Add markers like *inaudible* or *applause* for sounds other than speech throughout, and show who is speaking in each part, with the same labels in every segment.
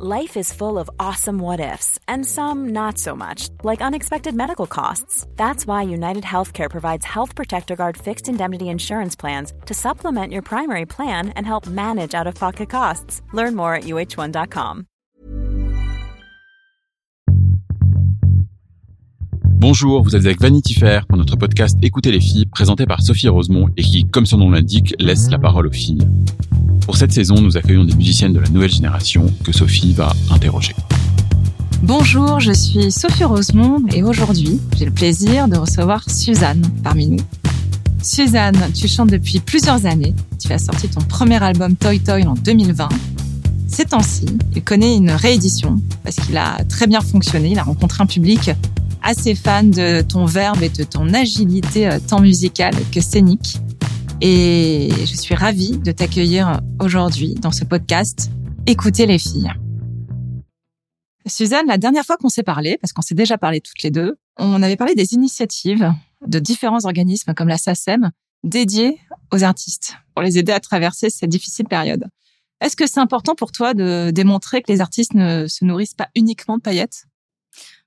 Speaker 1: Life is full of awesome what ifs, and some not so much, like unexpected medical costs. That's why United Healthcare provides Health Protector Guard fixed indemnity insurance plans to supplement your primary plan and help manage out of pocket costs. Learn more at uh1.com.
Speaker 2: Bonjour, vous êtes avec Vanity Fair pour notre podcast Écoutez les filles, présenté par Sophie Rosemont et qui, comme son nom l'indique, laisse la parole aux filles. Pour cette saison, nous accueillons des musiciennes de la nouvelle génération que Sophie va interroger.
Speaker 3: Bonjour, je suis Sophie Rosemont et aujourd'hui, j'ai le plaisir de recevoir Suzanne parmi nous. Suzanne, tu chantes depuis plusieurs années. Tu as sorti ton premier album Toy Toy en 2020. Ces temps-ci, il connaît une réédition parce qu'il a très bien fonctionné. Il a rencontré un public assez fan de ton verbe et de ton agilité euh, tant musicale que scénique. Et je suis ravie de t'accueillir aujourd'hui dans ce podcast Écoutez les filles. Suzanne, la dernière fois qu'on s'est parlé, parce qu'on s'est déjà parlé toutes les deux, on avait parlé des initiatives de différents organismes comme la SACEM dédiés aux artistes pour les aider à traverser cette difficile période. Est-ce que c'est important pour toi de démontrer que les artistes ne se nourrissent pas uniquement de paillettes?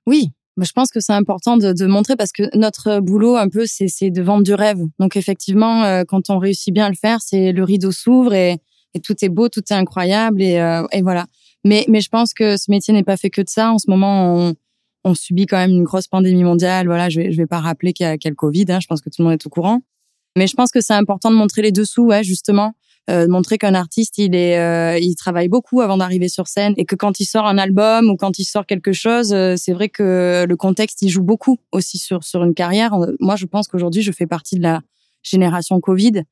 Speaker 4: Oui, je pense que c'est important de, de, montrer parce que notre boulot un peu c'est de vendre du rêve. Donc effectivement, euh, quand on réussit bien à le faire, c'est le rideau s'ouvre et, tout est beau, tout est incroyable et, euh, et voilà. Mais mais je pense que ce métier n'est pas fait que de ça. En ce moment, on, on subit quand même une grosse pandémie mondiale. Voilà, je vais je vais pas rappeler qu'il y a, le Covid. Hein, je pense que tout le monde est au courant. Mais je pense que c'est important de montrer les dessous, ouais, justement euh, montrer qu'un artiste il est euh, il travaille beaucoup avant d'arriver sur scène et que quand il sort un album ou quand il sort quelque chose euh, c'est vrai que le contexte il joue beaucoup aussi sur sur une carrière. Moi je pense qu'aujourd'hui je fais partie de la génération Covid.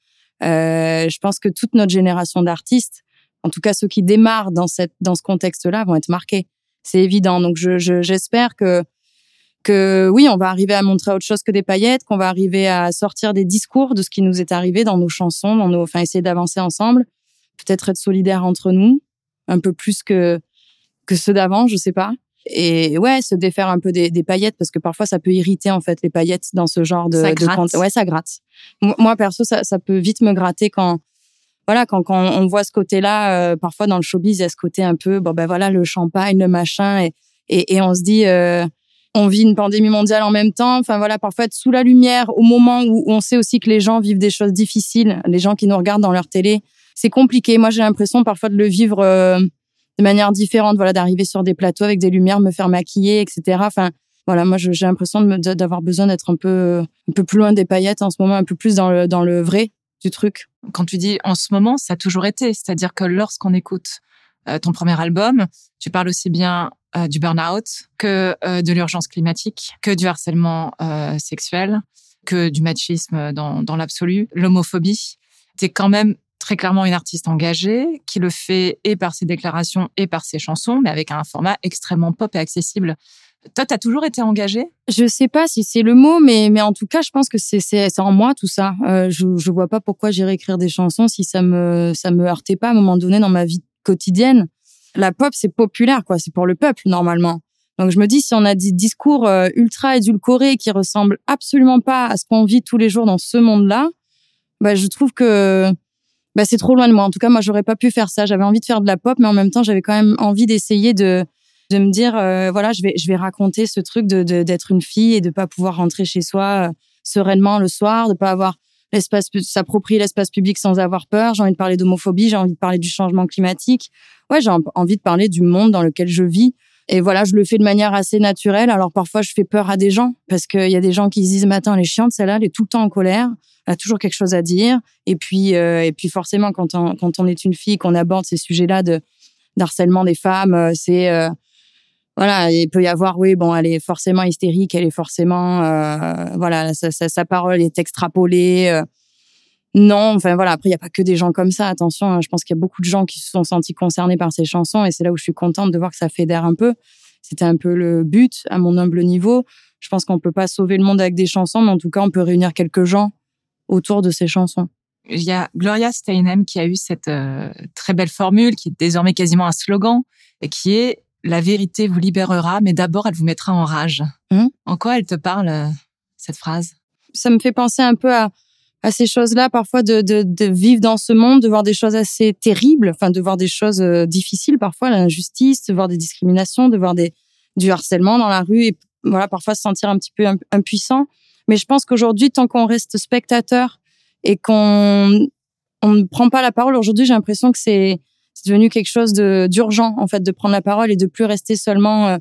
Speaker 4: Euh, je pense que toute notre génération d'artistes en tout cas ceux qui démarrent dans cette dans ce contexte là vont être marqués. C'est évident. Donc je j'espère que que oui, on va arriver à montrer autre chose que des paillettes, qu'on va arriver à sortir des discours de ce qui nous est arrivé dans nos chansons, dans nos, enfin, essayer d'avancer ensemble, peut-être être solidaires entre nous, un peu plus que que ceux d'avant, je sais pas. Et ouais, se défaire un peu des, des, paillettes parce que parfois ça peut irriter en fait les paillettes dans ce genre de,
Speaker 3: ça
Speaker 4: de Ouais, ça gratte. Moi perso, ça, ça peut vite me gratter quand voilà quand, quand on voit ce côté-là. Euh, parfois dans le showbiz, il y a ce côté un peu bon ben voilà le champagne, le machin et et, et on se dit euh, on vit une pandémie mondiale en même temps. Enfin voilà, parfois être sous la lumière au moment où on sait aussi que les gens vivent des choses difficiles, les gens qui nous regardent dans leur télé, c'est compliqué. Moi, j'ai l'impression parfois de le vivre euh, de manière différente. Voilà, d'arriver sur des plateaux avec des lumières, me faire maquiller, etc. Enfin voilà, moi j'ai l'impression d'avoir besoin d'être un peu un peu plus loin des paillettes en ce moment, un peu plus dans le dans le vrai du truc.
Speaker 3: Quand tu dis en ce moment, ça a toujours été, c'est-à-dire que lorsqu'on écoute euh, ton premier album, tu parles aussi bien euh, du burn-out que euh, de l'urgence climatique, que du harcèlement sexuel, que du machisme dans, l'absolu, l'homophobie. Tu es quand même très clairement une artiste engagée qui le fait et par ses déclarations et par ses chansons, mais avec un format extrêmement pop et accessible. Toi, tu as toujours été engagée?
Speaker 4: Je sais pas si c'est le mot, mais, mais en tout cas, je pense que c'est en moi tout ça. Euh, je, je vois pas pourquoi j'irais écrire des chansons si ça me ça me heurtait pas à un moment donné dans ma vie quotidienne. La pop, c'est populaire, quoi. C'est pour le peuple, normalement. Donc, je me dis, si on a des discours euh, ultra édulcorés qui ressemblent absolument pas à ce qu'on vit tous les jours dans ce monde-là, bah, je trouve que bah, c'est trop loin de moi. En tout cas, moi, j'aurais pas pu faire ça. J'avais envie de faire de la pop, mais en même temps, j'avais quand même envie d'essayer de de me dire, euh, voilà, je vais je vais raconter ce truc de d'être une fille et de pas pouvoir rentrer chez soi euh, sereinement le soir, de pas avoir l'espace, s'approprier l'espace public sans avoir peur. J'ai envie de parler d'homophobie, j'ai envie de parler du changement climatique. Ouais, j'ai envie de parler du monde dans lequel je vis. Et voilà, je le fais de manière assez naturelle. Alors parfois, je fais peur à des gens parce qu'il y a des gens qui se disent, attends, elle est chiante, celle-là, elle est tout le temps en colère. Elle a toujours quelque chose à dire. Et puis, euh, et puis forcément, quand on, quand on est une fille, qu'on aborde ces sujets-là de d'harcèlement des femmes, euh, c'est euh, voilà, il peut y avoir, oui, bon, elle est forcément hystérique, elle est forcément, euh, voilà, sa, sa, parole est extrapolée. Euh. non, enfin voilà, après, il n'y a pas que des gens comme ça, attention, hein, je pense qu'il y a beaucoup de gens qui se sont sentis concernés par ces chansons et c'est là où je suis contente de voir que ça fédère un peu. C'était un peu le but, à mon humble niveau. Je pense qu'on peut pas sauver le monde avec des chansons, mais en tout cas, on peut réunir quelques gens autour de ces chansons.
Speaker 3: Il y a Gloria Steinem qui a eu cette euh, très belle formule, qui est désormais quasiment un slogan, et qui est la vérité vous libérera, mais d'abord elle vous mettra en rage.
Speaker 4: Mmh.
Speaker 3: En quoi elle te parle, euh, cette phrase?
Speaker 4: Ça me fait penser un peu à à ces choses-là, parfois de, de, de, vivre dans ce monde, de voir des choses assez terribles, enfin de voir des choses euh, difficiles parfois, l'injustice, de voir des discriminations, de voir des, du harcèlement dans la rue et voilà parfois se sentir un petit peu impuissant. Mais je pense qu'aujourd'hui, tant qu'on reste spectateur et qu'on on ne prend pas la parole, aujourd'hui j'ai l'impression que c'est devenu quelque chose de d'urgent en fait de prendre la parole et de plus rester seulement euh,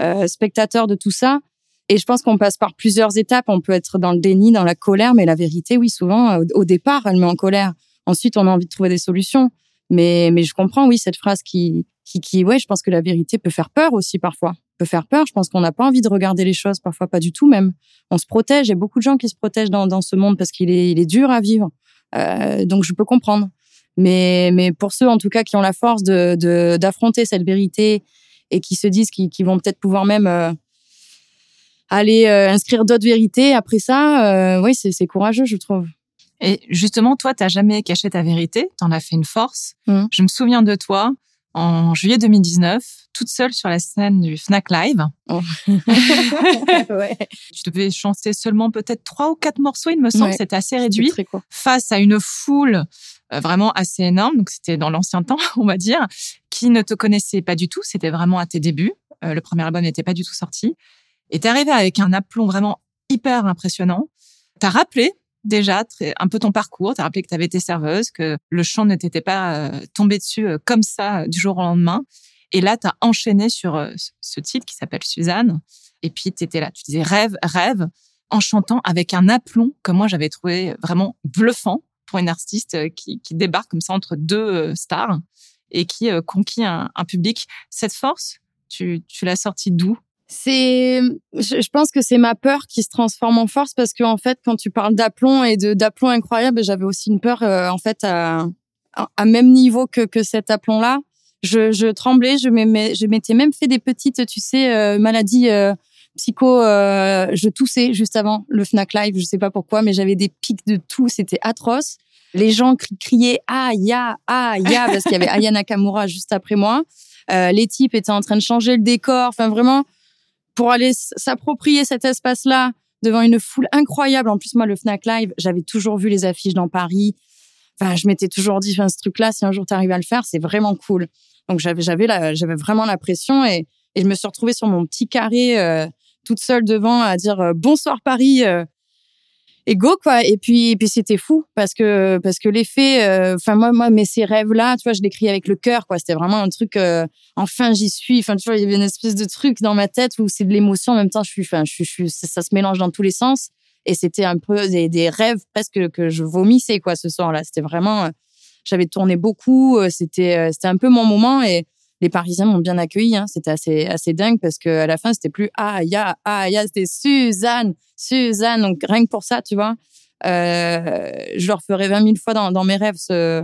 Speaker 4: euh spectateur de tout ça. Et je pense qu'on passe par plusieurs étapes. On peut être dans le déni, dans la colère, mais la vérité, oui, souvent, au, départ, elle met en colère. Ensuite, on a envie de trouver des solutions. Mais, mais je comprends, oui, cette phrase qui, qui, qui, ouais, je pense que la vérité peut faire peur aussi parfois. Peut faire peur. Je pense qu'on n'a pas envie de regarder les choses, parfois pas du tout même. On se protège. Il y a beaucoup de gens qui se protègent dans, ce monde parce qu'il est, il est dur à vivre. Euh, donc je peux comprendre. Mais, mais pour ceux en tout cas qui ont la force de d'affronter cette vérité et qui se disent qu'ils vont peut-être pouvoir même euh, aller euh, inscrire d'autres vérités. Après ça, euh, oui, c'est courageux, je trouve.
Speaker 3: Et justement, toi, t'as jamais caché ta vérité, t'en as fait une force. Mmh. Je me souviens de toi en juillet 2019, toute seule sur la scène du Fnac Live. Oh. *laughs* ouais. Tu devais chanter seulement peut-être trois ou quatre morceaux, il me semble, c'était assez réduit, face à une foule vraiment assez énorme. Donc c'était dans l'ancien temps, *laughs* on va dire, qui ne te connaissait pas du tout. C'était vraiment à tes débuts. le premier album n'était pas du tout sorti. Et t'es arrivé avec un aplomb vraiment hyper impressionnant. T'as rappelé déjà un peu ton parcours. T'as rappelé que t'avais été serveuse, que le chant ne t'était pas euh, tombé dessus euh, comme ça du jour au lendemain. Et là, t'as enchaîné sur euh, ce titre qui s'appelle Suzanne. Et puis t'étais là, tu disais rêve, rêve, en chantant avec un aplomb que moi j'avais trouvé vraiment bluffant pour une artiste qui, qui débarque comme ça entre deux stars et qui conquit un, public. Cette force, tu, l'as sortie d'où?
Speaker 4: C'est, je, pense que c'est ma peur qui se transforme en force parce que en fait, quand tu parles d'aplomb et de d'aplomb incroyable, j'avais aussi une peur euh, en fait à, même niveau que que cet aplomb-là. Je, je tremblais, je m'étais même fait des petites, tu sais, euh, maladies euh, psycho. je toussais juste avant le Fnac Live, je sais pas pourquoi, mais j'avais des pics de tout, c'était atroce. Les gens criaient ah ya ah ya parce qu'il y avait Aya Nakamura juste après moi. les types étaient en train de changer le décor, enfin vraiment pour aller s'approprier cet espace-là devant une foule incroyable. En plus, moi, le Fnac Live, j'avais toujours vu les affiches dans Paris. Enfin, je m'étais toujours dit, enfin, ce truc-là, si un jour tu arrives à le faire, c'est vraiment cool. Donc, j'avais, j'avais, vraiment la pression et, et je me suis retrouvée sur mon petit carré, euh, toute seule devant, à dire euh, bonsoir Paris. Euh, et go quoi. Et puis puis c'était fou parce que parce que l'effet euh, enfin moi moi mais ces rêves là tu vois je l'écris avec le cœur quoi. C'était vraiment un truc enfin j'y suis. Enfin tu vois il y avait une espèce de truc dans ma tête où c'est de l'émotion en même temps je suis enfin je suis ça se mélange dans tous les sens. Et c'était un peu des, rêves presque que je vomissais quoi ce soir là c'était vraiment j'avais tourné beaucoup c'était c'était un peu mon moment et les Parisiens m'ont bien accueilli. Hein. C'était assez assez dingue parce que à la fin c'était plus ah ya ah ya c'était Suzanne Suzanne donc rien que pour ça tu vois euh, je leur ferai 20 000 fois dans, dans mes rêves ce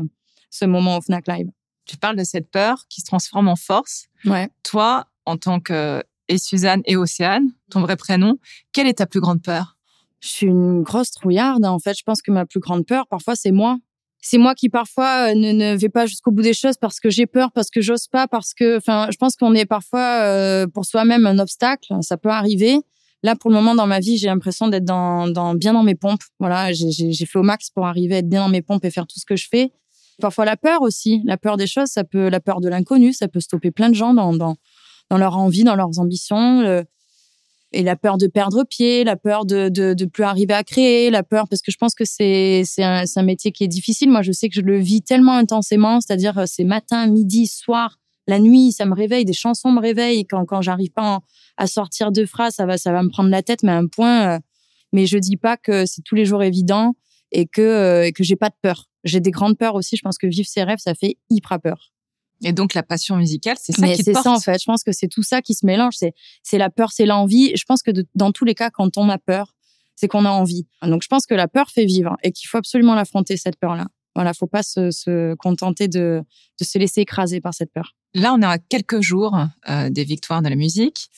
Speaker 4: ce moment au Fnac Live.
Speaker 3: Tu parles de cette peur qui se transforme en force.
Speaker 4: Ouais.
Speaker 3: Toi en tant que et Suzanne et Océane ton vrai prénom quelle est ta plus grande peur?
Speaker 4: Je suis une grosse trouillarde en fait je pense que ma plus grande peur parfois c'est moi c'est moi qui parfois euh, ne, ne vais pas jusqu'au bout des choses parce que j'ai peur, parce que j'ose pas, parce que, enfin, je pense qu'on est parfois euh, pour soi-même un obstacle. Ça peut arriver. Là, pour le moment, dans ma vie, j'ai l'impression d'être dans, dans, bien dans mes pompes. Voilà, j'ai fait au max pour arriver à être bien dans mes pompes et faire tout ce que je fais. Parfois, la peur aussi, la peur des choses, ça peut, la peur de l'inconnu, ça peut stopper plein de gens dans, dans, dans leur envie, dans leurs ambitions et la peur de perdre pied, la peur de, de, de plus arriver à créer, la peur parce que je pense que c'est c'est un, un métier qui est difficile. Moi, je sais que je le vis tellement intensément, c'est-à-dire euh, c'est matin, midi, soir, la nuit, ça me réveille, des chansons me réveillent quand quand j'arrive pas à sortir deux phrases, ça va ça va me prendre la tête mais à un point euh, mais je dis pas que c'est tous les jours évident et que euh, que j'ai pas de peur. J'ai des grandes peurs aussi, je pense que vivre ses rêves, ça fait hyper peur.
Speaker 3: Et donc la passion musicale, c'est ça qui
Speaker 4: te porte. C'est ça en fait. Je pense que c'est tout ça qui se mélange. C'est c'est la peur, c'est l'envie. Je pense que dans tous les cas, quand on a peur, c'est qu'on a envie. Donc je pense que la peur fait vivre et qu'il faut absolument l'affronter cette peur-là. Voilà, faut pas se, se contenter de, de se laisser écraser par cette peur.
Speaker 3: Là, on est à quelques jours euh, des victoires de la musique,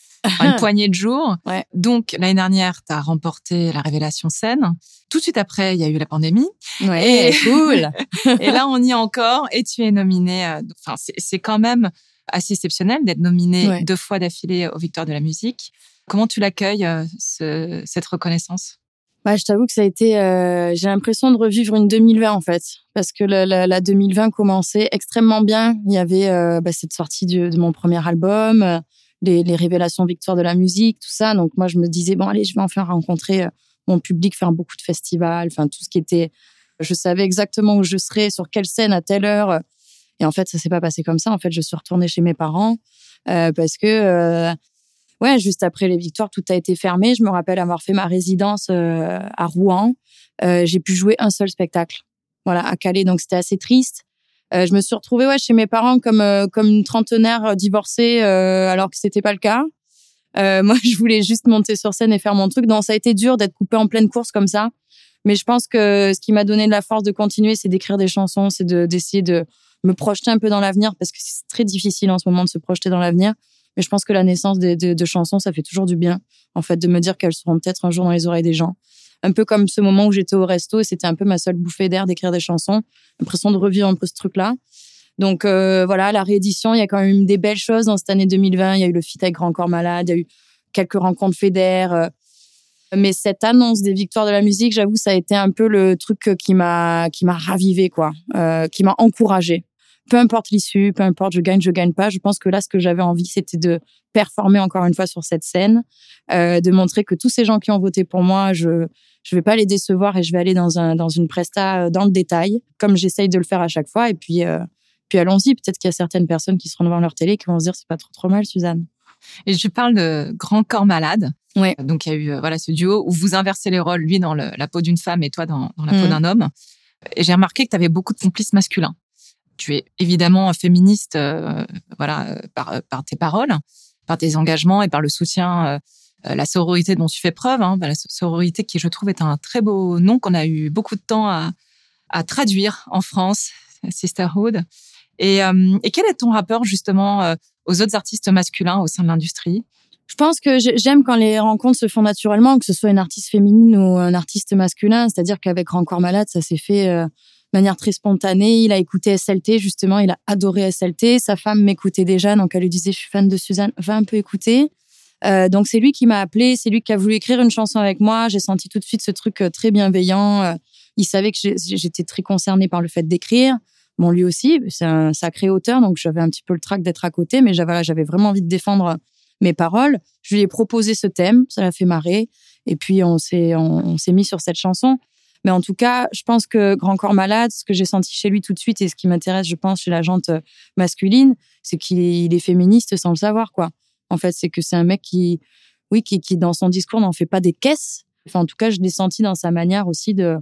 Speaker 3: une *laughs* poignée de jours.
Speaker 4: Ouais.
Speaker 3: Donc l'année dernière, tu as remporté la Révélation scène. Tout de suite après, il y a eu la pandémie.
Speaker 4: Ouais, et *laughs* cool. *laughs*
Speaker 3: et là, on y est encore et tu es nominé. Euh, enfin, c'est quand même assez exceptionnel d'être nominé deux fois d'affilée aux victoires de la musique. Comment tu l'accueilles, euh, ce, cette reconnaissance?
Speaker 4: Bah, je t'avoue que ça a été, euh, j'ai l'impression de revivre une 2020 en fait, parce que la, la, la 2020 commençait extrêmement bien. Il y avait euh, bah, cette sortie de, de, mon premier album, euh, les, les, révélations victoires de la musique, tout ça. Donc moi, je me disais bon allez, je vais enfin rencontrer euh, mon public, faire beaucoup de festivals, enfin tout ce qui était. Je savais exactement où je serais, sur quelle scène à telle heure. Et en fait, ça s'est pas passé comme ça. En fait, je suis retournée chez mes parents parce que ouais, juste après les victoires, tout a été fermé. Je me rappelle avoir fait ma résidence euh, à Rouen. Euh, j'ai pu jouer un seul spectacle, voilà, à Calais. Donc c'était assez triste. Euh, je me suis retrouvée ouais chez mes parents comme euh, comme une trentenaire divorcée alors que c'était pas le cas. *laughs* moi, je voulais juste monter sur scène et faire mon truc. Donc ça a été dur d'être coupée en pleine course comme ça. Mais je pense que ce qui m'a donné de la force de continuer, c'est d'écrire des chansons, c'est de d'essayer de me projeter un peu dans l'avenir parce que c'est très difficile en ce moment de se projeter dans l'avenir. Mais je pense que la naissance de, chansons, ça fait toujours du bien, en fait, de me dire qu'elles seront peut-être un jour dans les oreilles des gens. Un peu comme ce moment où j'étais au resto et c'était un peu ma seule bouffée d'air d'écrire des chansons. L'impression de revivre un peu ce truc-là. Donc euh, voilà, la réédition, il y a quand même des belles choses dans cette année 2020. Il y a eu le feat avec Grand Corps Malade, il y a eu quelques rencontres fédères. Euh. mais cette annonce des victoires de la musique, j'avoue, ça a été un peu le truc qui m'a qui m'a ravivé, quoi, euh, qui m'a encouragé peu importe l'issue, peu importe je gagne, je gagne pas. Je pense que là, ce que j'avais envie, c'était de performer encore une fois sur cette scène, euh, de montrer que tous ces gens qui ont voté pour moi, je je vais pas les décevoir et je vais aller dans un dans une presta euh, dans le détail, comme j'essaye de le faire à chaque fois. Et puis euh, puis allons-y. Peut-être qu'il y a certaines personnes qui seront devant leur télé qui vont se dire c'est pas trop trop mal, Suzanne.
Speaker 3: Et je parle de Grand Corps Malade.
Speaker 4: Ouais.
Speaker 3: Donc il y a eu voilà ce duo où vous inversez les rôles, lui dans le, la peau d'une femme et toi dans, dans la peau mmh. d'un homme. Et j'ai remarqué que tu avais beaucoup de complices masculins tu es évidemment féministe, euh, voilà, par, euh, par tes paroles, par tes engagements et par le soutien, euh, la sororité dont tu fais preuve. Hein, la sororité qui, je trouve, est un très beau nom qu'on a eu beaucoup de temps à, à traduire en France, Sisterhood. Et, et, quel est ton rapport justement aux autres artistes masculins au sein de l'industrie?
Speaker 4: Je pense que j'aime quand les rencontres se font naturellement, que ce soit une artiste féminine ou un artiste masculin. C'est-à-dire qu'avec Rancor Malade, ça s'est fait manière très spontanée. Il a écouté SLT, justement, il a adoré SLT. Sa femme m'écoutait déjà, donc elle lui disait, je suis fan de Suzanne, va un peu écouter. Euh, donc c'est lui qui m'a appelé, c'est lui qui a voulu écrire une chanson avec moi. J'ai senti tout de suite ce truc euh, très bienveillant. Euh, il savait que j'étais très concernée par le fait d'écrire. Bon, lui aussi, c'est un sacré auteur, donc j'avais un petit peu le trac d'être à côté, mais j'avais, vraiment envie de défendre mes paroles. Je lui ai proposé ce thème, ça l'a fait marrer, et puis on s'est, on s'est mis sur cette chanson. Mais en tout cas, je pense que Grand Corps Malade, ce que j'ai senti chez lui tout de suite et ce qui m'intéresse, je pense, chez la jante euh, masculine, c'est qu'il est, féministe sans le savoir. En fait, c'est que c'est un mec qui, oui, qui, dans son discours n'en fait pas des caisses. Enfin, en tout cas, je l'ai senti dans sa manière aussi de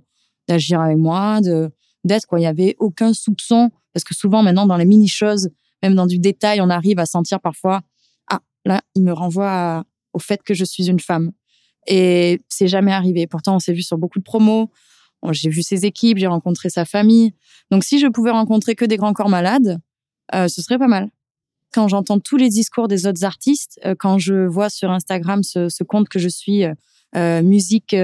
Speaker 4: d'agir avec moi, de d'être. Il y avait aucun soupçon parce que souvent maintenant dans les mini choses, même dans du détail, on arrive à sentir parfois ah là, il me renvoie au fait que je suis une femme. Et c'est jamais arrivé. Pourtant, on s'est vu sur beaucoup de promos. J'ai vu ses équipes, j'ai rencontré sa famille. Donc, si je pouvais rencontrer que des grands corps malades, euh, ce serait pas mal. Quand j'entends tous les discours des autres artistes, euh, quand je vois sur Instagram ce, ce compte que je suis, euh, euh musique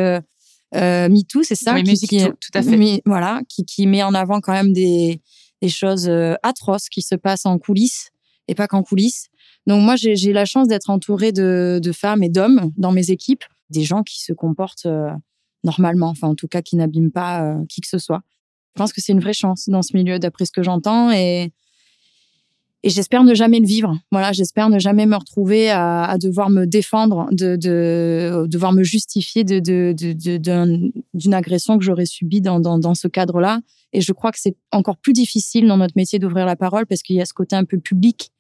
Speaker 4: MeToo, c'est ça
Speaker 3: Oui,
Speaker 4: qui,
Speaker 3: musique
Speaker 4: qui,
Speaker 3: tout, tout, à fait.
Speaker 4: voilà, qui, qui met en avant quand même des, des choses atroces qui se passent en coulisses et pas qu'en coulisses. Donc moi, j'ai la chance d'être entourée de, de femmes et d'hommes dans mes équipes, des gens qui se comportent normalement, enfin en tout cas qui n'abîment pas euh, qui que ce soit. Je pense que c'est une vraie chance dans ce milieu, d'après ce que j'entends, et et j'espère ne jamais le vivre. Voilà, j'espère ne jamais me retrouver à, devoir me défendre, de, de devoir me justifier d'une de, de, agression que j'aurais subie dans, dans, dans ce cadre-là. Et je crois que c'est encore plus difficile dans notre métier d'ouvrir la parole parce qu'il y a ce côté un peu public,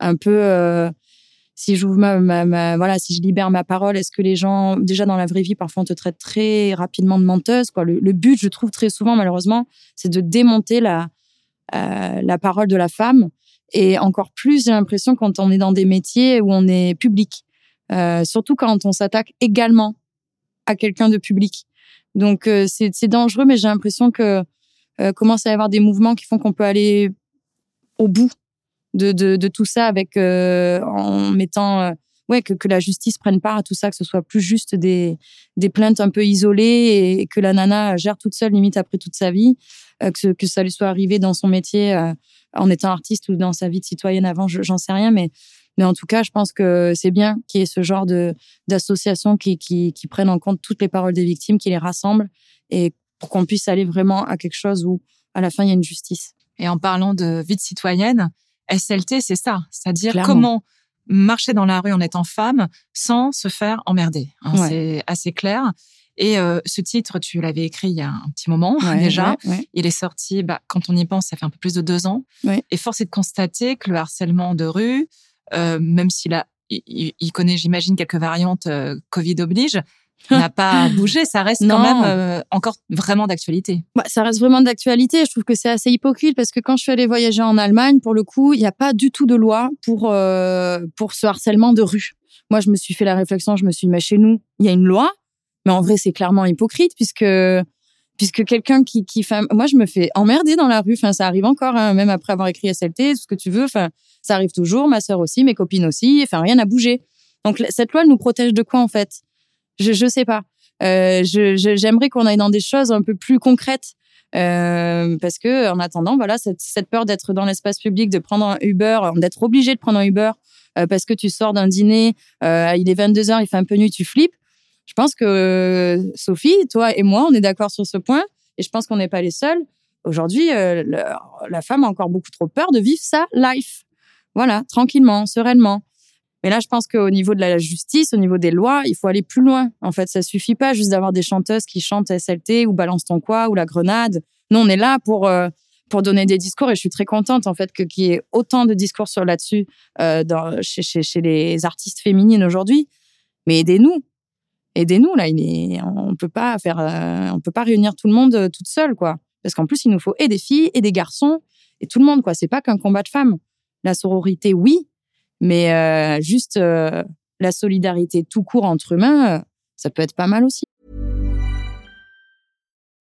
Speaker 4: un peu euh, si j'ouvre ma, ma, ma, voilà, si je libère ma parole, est-ce que les gens, déjà dans la vraie vie, parfois on te traite très rapidement de menteuse, quoi. Le, le but, je trouve très souvent, malheureusement, c'est de démonter la, euh, la parole de la femme. Et encore plus, j'ai l'impression quand on est dans des métiers où on est public. Euh, surtout quand on s'attaque également à quelqu'un de public. Donc euh, c'est dangereux, mais j'ai l'impression que euh, commence à y avoir des mouvements qui font qu'on peut aller au bout de, tout ça avec euh, en mettant euh, ouais que, que la justice prenne part à tout ça, que ce soit plus juste des, des plaintes un peu isolées et, que la nana gère toute seule limite après toute sa vie, euh, que, que ça lui soit arrivé dans son métier en étant artiste ou dans sa vie de citoyenne avant, j'en sais rien, mais Mais en tout cas, je pense que c'est bien qu'il y ait ce genre de d'associations qui, qui, qui prennent en compte toutes les paroles des victimes, qui les rassemblent et pour qu'on puisse aller vraiment à quelque chose où à la fin il y a une justice.
Speaker 3: Et en parlant de vie de citoyenne, SLT, c'est ça, c'est-à-dire comment marcher dans la rue en étant femme sans se faire emmerder. Hein, C'est assez clair. Et euh, ce titre, tu l'avais écrit il y a un petit moment *laughs* déjà. Il est sorti, bah, quand on y pense, ça fait un peu plus de deux ans. Et force est de constater que le harcèlement de rue, euh, même s'il a, il, connaît, j'imagine, quelques variantes euh, Covid oblige, n'a pas bougé. Ça reste quand même euh, encore vraiment d'actualité.
Speaker 4: Bah, ça reste vraiment d'actualité. Je trouve que c'est assez hypocrite parce que quand je suis allée voyager en Allemagne, pour le coup, il n'y a pas du tout de loi pour euh, pour ce harcèlement de rue. Moi, je me suis fait la réflexion. Je me suis dit, mais chez nous, il y a une loi, mais en vrai, c'est clairement hypocrite puisque puisque quelqu'un qui qui fait, moi, je me fais emmerder dans la rue. Enfin, ça arrive encore, hein, même après avoir écrit SLT, tout ce que tu veux. Enfin, ça arrive toujours. Ma sœur aussi, mes copines aussi. Enfin, rien n'a bougé. Donc cette loi elle nous protège de quoi en fait? Je je sais pas. Euh, j'aimerais qu'on aille dans des choses un peu plus concrètes. Euh, parce que en attendant, voilà, cette, cette peur d'être dans l'espace public, de prendre un Uber, d'être obligé de prendre un Uber euh, parce que tu sors d'un dîner, euh, il est 22 h il fait un peu nuit, tu flippes. Je pense que Sophie, toi et moi, on est d'accord sur ce point, et je pense qu'on n'est pas les seuls. Aujourd'hui, euh, la femme a encore beaucoup trop peur de vivre sa life. Voilà, tranquillement, sereinement. Mais là, je pense qu'au niveau de la justice, au niveau des lois, il faut aller plus loin. En fait, ça suffit pas juste d'avoir des chanteuses qui chantent SLT ou Balance ton quoi ou La Grenade. Nous, on est là pour euh, pour donner des discours et je suis très contente en fait que qu'il y ait autant de discours sur là-dessus euh, chez, chez, les artistes féminines aujourd'hui. Mais aidez-nous, aidez-nous là. On peut pas euh, peut pas réunir tout le monde toute seule quoi. Parce qu'en plus, il nous faut et des filles et des garçons et tout le monde quoi. C'est pas qu'un combat de femmes. La sororité, oui, Mais euh, juste euh, la solidarité tout court entre humains, euh, ça peut être pas mal aussi.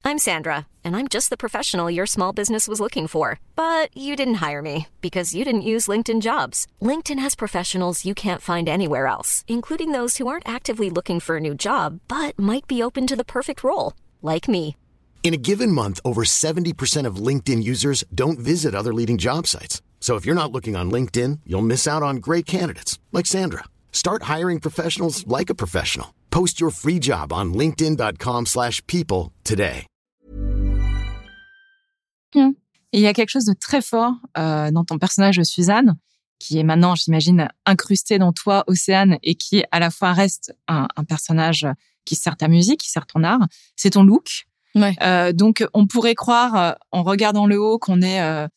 Speaker 5: I'm Sandra, and I'm just the professional your small business was looking for. But you didn't hire me because you didn't use LinkedIn jobs. LinkedIn has professionals you can't find anywhere else, including those who aren't actively looking for a new job, but might be open to the perfect role, like me.
Speaker 6: In a given month, over 70% of LinkedIn users don't visit other leading job sites. So if you're not looking on LinkedIn, you'll miss out on great candidates like Sandra. Start hiring professionals like a professional. Post your free job on linkedin.com/people today.
Speaker 3: il y a quelque chose de très fort euh, dans ton personnage de Suzanne qui est maintenant, j'imagine, incrusté dans toi, Océane, et qui à la fois reste un, un personnage qui sert ta musique, qui sert ton art. C'est ton look.
Speaker 4: Ouais.
Speaker 3: Euh, donc, on pourrait croire, euh, en regardant le haut, qu'on est euh,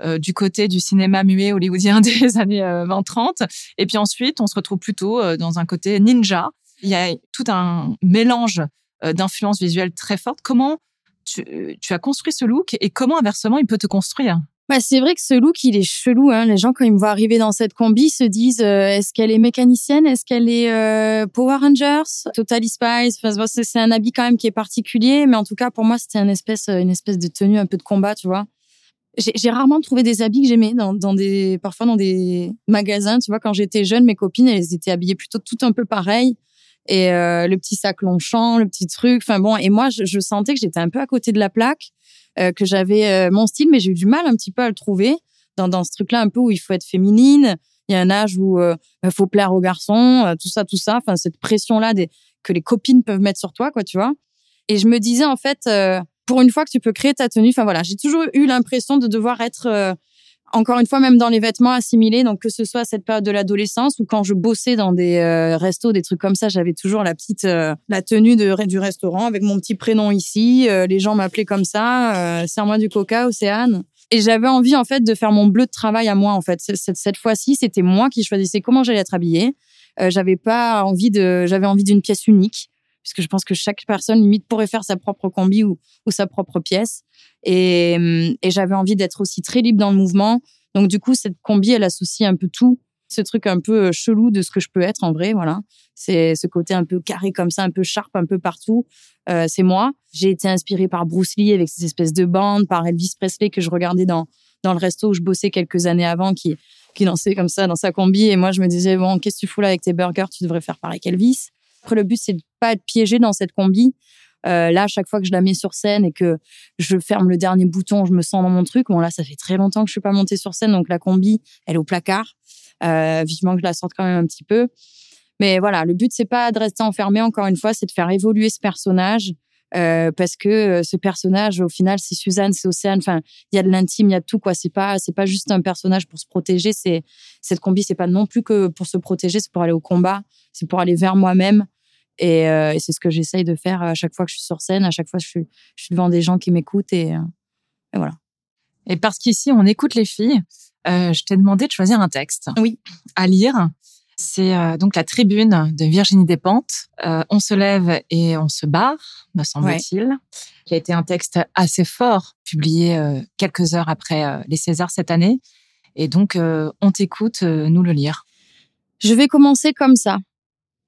Speaker 3: euh, du côté du cinéma muet hollywoodien *laughs* des années 20-30. Euh, et puis ensuite, on se retrouve plutôt euh, dans un côté ninja. Il y a tout un mélange d'influences visuelles très fortes. Comment tu, tu, as construit ce look et comment inversement il peut te construire?
Speaker 4: Bah, c'est vrai que ce look, il est chelou. Hein. Les gens, quand ils me voient arriver dans cette combi, se disent euh, est-ce qu'elle est mécanicienne? Est-ce qu'elle est euh, Power Rangers? Totally Spice enfin, C'est un habit quand même qui est particulier, mais en tout cas, pour moi, c'était une espèce, une espèce de tenue un peu de combat, tu vois j'ai rarement trouvé des habits que j'aimais dans, dans, des parfois dans des magasins tu vois quand j'étais jeune mes copines elles étaient habillées plutôt tout un peu pareil et euh, le petit sac Longchamp le petit truc enfin bon et moi je, je sentais que j'étais un peu à côté de la plaque euh, que j'avais euh, mon style mais j'ai eu du mal un petit peu à le trouver dans, dans ce truc là un peu où il faut être féminine. Il y a un âge où il bah, faut plaire aux garçons tout ça tout ça. Enfin cette pression là des que les copines peuvent mettre sur toi quoi tu vois. Et je me disais en fait pour une fois que tu peux créer ta tenue. Enfin voilà, j'ai toujours eu l'impression de devoir être euh, encore une fois même dans les vêtements assimilés. Donc que ce soit cette période de l'adolescence ou quand je bossais dans des euh, restos, des trucs comme ça, j'avais toujours la petite euh, la tenue de du restaurant avec mon petit prénom ici. les gens m'appelaient comme ça. Serre-moi du Coca, Océane. Et j'avais envie en fait de faire mon bleu de travail à moi en fait. Cette, cette fois-ci, c'était moi qui choisissais comment j'allais être habillée. j'avais pas envie de, j'avais envie d'une pièce unique puisque je pense que chaque personne limite pourrait faire sa propre combi ou, sa propre pièce. Et, et j'avais envie d'être aussi très libre dans le mouvement. Donc du coup, cette combi, elle associe un peu tout, ce truc un peu euh, chelou de ce que je peux être en vrai. Voilà, c'est ce côté un peu carré comme ça, un peu sharp, un peu partout. Euh, c'est moi. J'ai été inspirée par Bruce Lee avec ces espèces de bandes, par Elvis Presley que je regardais dans dans le resto où je bossais quelques années avant, qui qui dansait comme ça dans sa combi. Et moi, je me disais bon, qu'est-ce que tu fous là avec tes burgers? Tu devrais faire pareil qu'Elvis. Après, le but, c'est de pas être piégé dans cette combi. Euh, là, chaque fois que je la mets sur scène et que je ferme le dernier bouton, je me sens dans mon truc. Bon, là, ça fait très longtemps que je suis pas montée sur scène, donc la combi, elle est au placard. Euh, vivement que je la sorte quand même un petit peu. Mais voilà, le but, c'est pas de rester enfermé, encore une fois, c'est de faire évoluer ce personnage. Euh, parce que ce personnage, au final, c'est Suzanne, c'est Océane. Enfin, il y a de l'intime, il y a tout quoi. C'est pas, c'est pas juste un personnage pour se protéger. C'est cette combi, c'est pas non plus que pour se protéger, c'est pour aller au combat, c'est pour aller vers moi-même. Et, euh, et c'est ce que j'essaye de faire à chaque fois que je suis sur scène, à chaque fois que je suis, je suis devant des gens qui m'écoutent et, euh, et voilà.
Speaker 3: Et parce qu'ici, on écoute les filles, euh, je t'ai demandé de choisir un texte
Speaker 4: Oui.
Speaker 3: à lire. C'est euh, donc la tribune de Virginie Despentes. On se lève et on se barre, me semble-t-il, qui a été un texte assez fort, publié quelques heures après les Césars cette année. Et donc, on t'écoute nous le lire.
Speaker 4: Je vais commencer comme ça.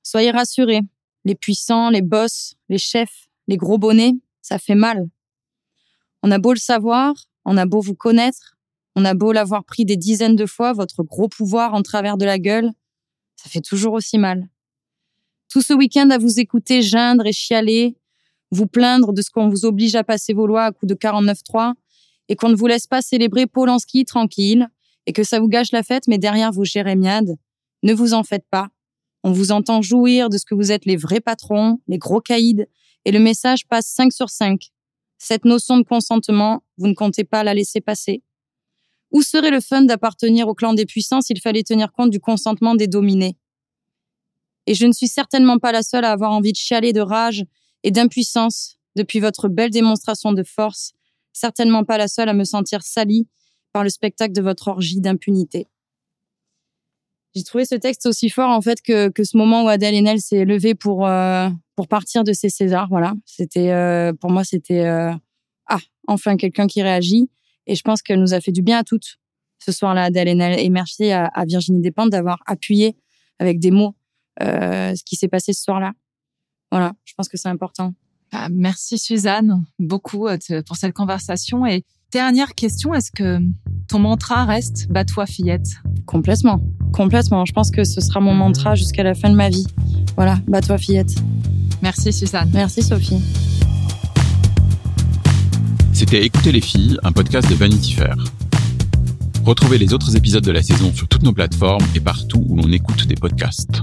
Speaker 4: Soyez rassurés. Les puissants, les boss, les chefs, les gros bonnets, ça fait mal. On a beau le savoir, on a beau vous connaître, on a beau l'avoir pris des dizaines de fois, votre gros pouvoir en travers de la gueule, ça fait toujours aussi mal. Tout ce week-end à vous écouter geindre et chialer, vous plaindre de ce qu'on vous oblige à passer vos lois à coups de 49.3 et qu'on ne vous laisse pas célébrer Polanski tranquille et que ça vous gâche la fête, mais derrière vos jérémiades, ne vous en faites pas. On vous entend jouir de ce que vous êtes les vrais patrons, les gros caïds, et le message passe 5 sur 5. Cette notion de consentement, vous ne comptez pas la laisser passer. Où serait le fun d'appartenir au clan des puissants s'il fallait tenir compte du consentement des dominés? Et je ne suis certainement pas la seule à avoir envie de chialer de rage et d'impuissance depuis votre belle démonstration de force, certainement pas la seule à me sentir salie par le spectacle de votre orgie d'impunité. J'ai trouvé ce texte aussi fort en fait que, que ce moment où Adèle Haenel s'est levée pour euh, pour partir de ses Césars. Voilà, c'était euh, pour moi c'était euh, ah enfin quelqu'un qui réagit et je pense qu'elle nous a fait du bien à toutes ce soir-là Adèle Haenel et merci à, à Virginie Despentes d'avoir appuyé avec des mots ce qui s'est passé ce soir-là. Voilà, je pense que c'est important.
Speaker 3: Ah, merci Suzanne beaucoup pour cette conversation. Et dernière question, est-ce que ton mantra reste « Bats-toi fillette
Speaker 4: Complètement, complètement. Je pense que ce sera mon mantra jusqu'à la fin de ma vie. Voilà, bats-toi fillette. ».
Speaker 3: Merci Suzanne.
Speaker 4: Merci Sophie.
Speaker 2: C'était Écoutez les filles, un podcast de Vanity Fair. Retrouvez les autres épisodes de la saison sur toutes nos plateformes et partout où l'on écoute des podcasts.